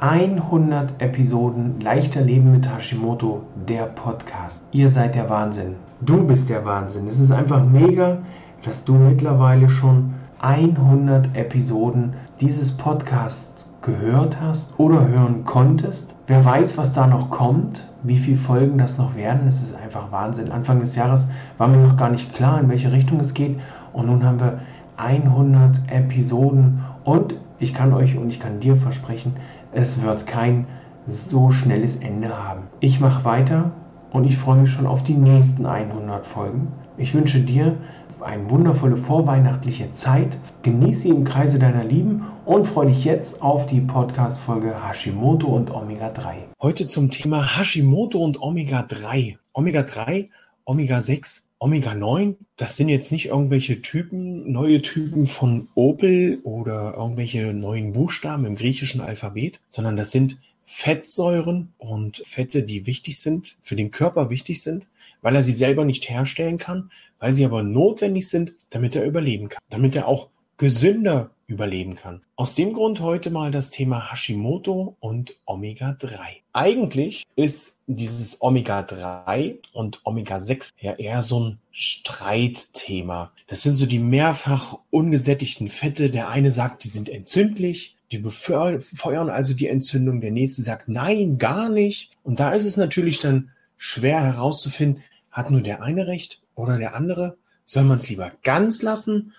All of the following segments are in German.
100 Episoden Leichter Leben mit Hashimoto, der Podcast. Ihr seid der Wahnsinn. Du bist der Wahnsinn. Es ist einfach mega, dass du mittlerweile schon 100 Episoden dieses Podcasts gehört hast oder hören konntest. Wer weiß, was da noch kommt, wie viele Folgen das noch werden. Es ist einfach Wahnsinn. Anfang des Jahres war mir noch gar nicht klar, in welche Richtung es geht. Und nun haben wir 100 Episoden und ich kann euch und ich kann dir versprechen, es wird kein so schnelles Ende haben. Ich mache weiter und ich freue mich schon auf die nächsten 100 Folgen. Ich wünsche dir eine wundervolle vorweihnachtliche Zeit. Genieße sie im Kreise deiner Lieben und freue dich jetzt auf die Podcast-Folge Hashimoto und Omega 3. Heute zum Thema Hashimoto und Omega 3. Omega 3, Omega 6 Omega-9, das sind jetzt nicht irgendwelche Typen, neue Typen von Opel oder irgendwelche neuen Buchstaben im griechischen Alphabet, sondern das sind Fettsäuren und Fette, die wichtig sind, für den Körper wichtig sind, weil er sie selber nicht herstellen kann, weil sie aber notwendig sind, damit er überleben kann, damit er auch gesünder überleben kann. Aus dem Grund heute mal das Thema Hashimoto und Omega-3. Eigentlich ist dieses Omega-3 und Omega-6 ja eher so ein Streitthema. Das sind so die mehrfach ungesättigten Fette. Der eine sagt, die sind entzündlich, die befeuern also die Entzündung. Der nächste sagt, nein, gar nicht. Und da ist es natürlich dann schwer herauszufinden, hat nur der eine recht oder der andere? Soll man es lieber ganz lassen?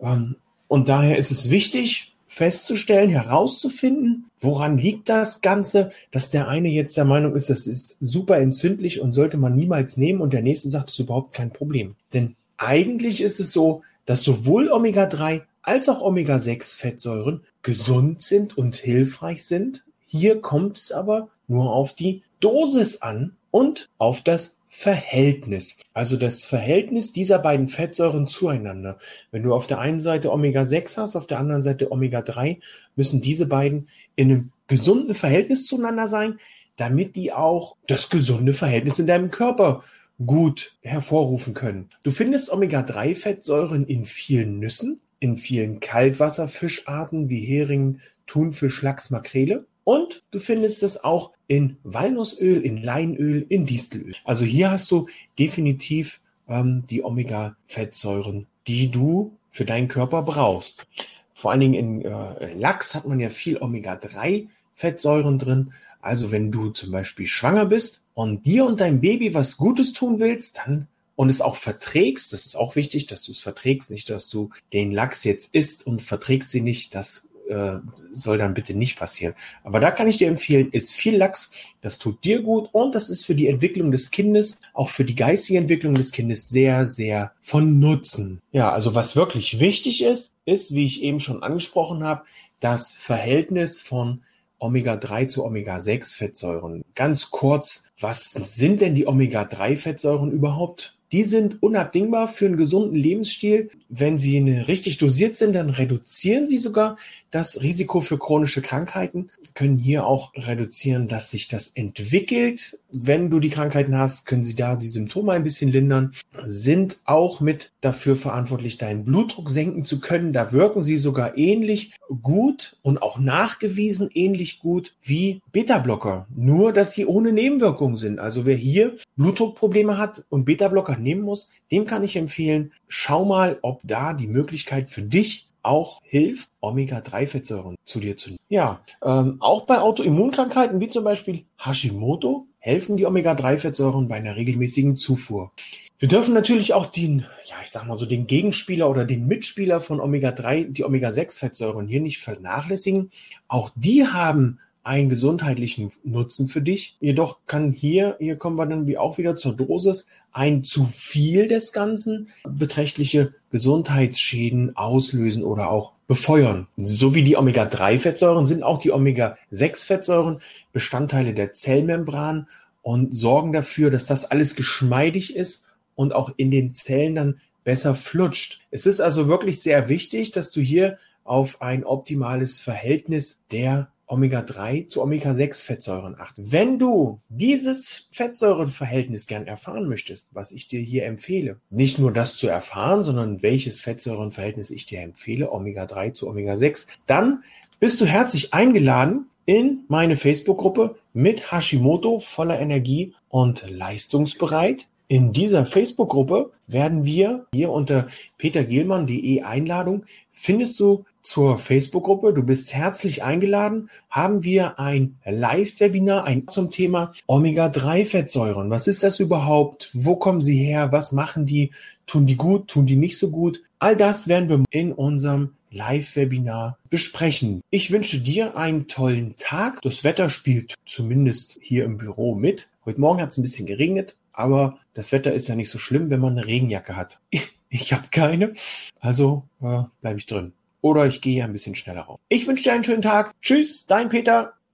Ähm, und daher ist es wichtig, festzustellen, herauszufinden, woran liegt das Ganze, dass der eine jetzt der Meinung ist, das ist super entzündlich und sollte man niemals nehmen und der nächste sagt, das ist überhaupt kein Problem. Denn eigentlich ist es so, dass sowohl Omega-3 als auch Omega-6 Fettsäuren gesund sind und hilfreich sind. Hier kommt es aber nur auf die Dosis an und auf das Verhältnis, also das Verhältnis dieser beiden Fettsäuren zueinander. Wenn du auf der einen Seite Omega-6 hast, auf der anderen Seite Omega-3, müssen diese beiden in einem gesunden Verhältnis zueinander sein, damit die auch das gesunde Verhältnis in deinem Körper gut hervorrufen können. Du findest Omega-3-Fettsäuren in vielen Nüssen, in vielen Kaltwasserfischarten wie Hering, Thunfisch, Lachs, Makrele. Und du findest es auch in Walnussöl, in Leinöl, in Distelöl. Also hier hast du definitiv ähm, die Omega-Fettsäuren, die du für deinen Körper brauchst. Vor allen Dingen in äh, Lachs hat man ja viel Omega-3-Fettsäuren drin. Also wenn du zum Beispiel schwanger bist und dir und deinem Baby was Gutes tun willst, dann und es auch verträgst, das ist auch wichtig, dass du es verträgst, nicht, dass du den Lachs jetzt isst und verträgst sie nicht, das äh, soll dann bitte nicht passieren. Aber da kann ich dir empfehlen, ist viel Lachs, das tut dir gut und das ist für die Entwicklung des Kindes, auch für die geistige Entwicklung des Kindes sehr, sehr von Nutzen. Ja, also was wirklich wichtig ist, ist, wie ich eben schon angesprochen habe, das Verhältnis von Omega-3 zu Omega-6-Fettsäuren. Ganz kurz, was sind denn die Omega-3-Fettsäuren überhaupt? Die sind unabdingbar für einen gesunden Lebensstil. Wenn sie richtig dosiert sind, dann reduzieren sie sogar das Risiko für chronische Krankheiten, können hier auch reduzieren, dass sich das entwickelt. Wenn du die Krankheiten hast, können sie da die Symptome ein bisschen lindern, sind auch mit dafür verantwortlich, deinen Blutdruck senken zu können. Da wirken sie sogar ähnlich gut und auch nachgewiesen ähnlich gut wie Beta-Blocker. Nur, dass sie ohne Nebenwirkungen sind. Also wer hier Blutdruckprobleme hat und Beta-Blocker nehmen muss, dem kann ich empfehlen, schau mal, ob da die Möglichkeit für dich auch hilft, Omega-3-Fettsäuren zu dir zu nehmen. Ja, ähm, auch bei Autoimmunkrankheiten wie zum Beispiel Hashimoto helfen die Omega-3-Fettsäuren bei einer regelmäßigen Zufuhr. Wir dürfen natürlich auch den, ja, ich sag mal so, den Gegenspieler oder den Mitspieler von Omega-3, die Omega-6-Fettsäuren hier nicht vernachlässigen. Auch die haben einen gesundheitlichen Nutzen für dich. Jedoch kann hier, hier kommen wir dann wie auch wieder zur Dosis, ein zu viel des Ganzen beträchtliche Gesundheitsschäden auslösen oder auch befeuern. So wie die Omega-3-Fettsäuren sind auch die Omega-6-Fettsäuren Bestandteile der Zellmembran und sorgen dafür, dass das alles geschmeidig ist und auch in den Zellen dann besser flutscht. Es ist also wirklich sehr wichtig, dass du hier auf ein optimales Verhältnis der Omega-3 zu Omega-6-Fettsäuren achten. Wenn du dieses Fettsäurenverhältnis gern erfahren möchtest, was ich dir hier empfehle, nicht nur das zu erfahren, sondern welches Fettsäurenverhältnis ich dir empfehle, Omega-3 zu Omega-6, dann bist du herzlich eingeladen in meine Facebook-Gruppe mit Hashimoto voller Energie und leistungsbereit. In dieser Facebook-Gruppe werden wir hier unter petergehlmann.de Einladung findest du zur Facebook-Gruppe. Du bist herzlich eingeladen. Haben wir ein Live-Webinar ein zum Thema Omega-3-Fettsäuren. Was ist das überhaupt? Wo kommen sie her? Was machen die? Tun die gut? Tun die nicht so gut? All das werden wir in unserem Live-Webinar besprechen. Ich wünsche dir einen tollen Tag. Das Wetter spielt zumindest hier im Büro mit. Heute Morgen hat es ein bisschen geregnet, aber das Wetter ist ja nicht so schlimm, wenn man eine Regenjacke hat. Ich habe keine, also äh, bleibe ich drin. Oder ich gehe ein bisschen schneller raus. Ich wünsche dir einen schönen Tag. Tschüss, dein Peter.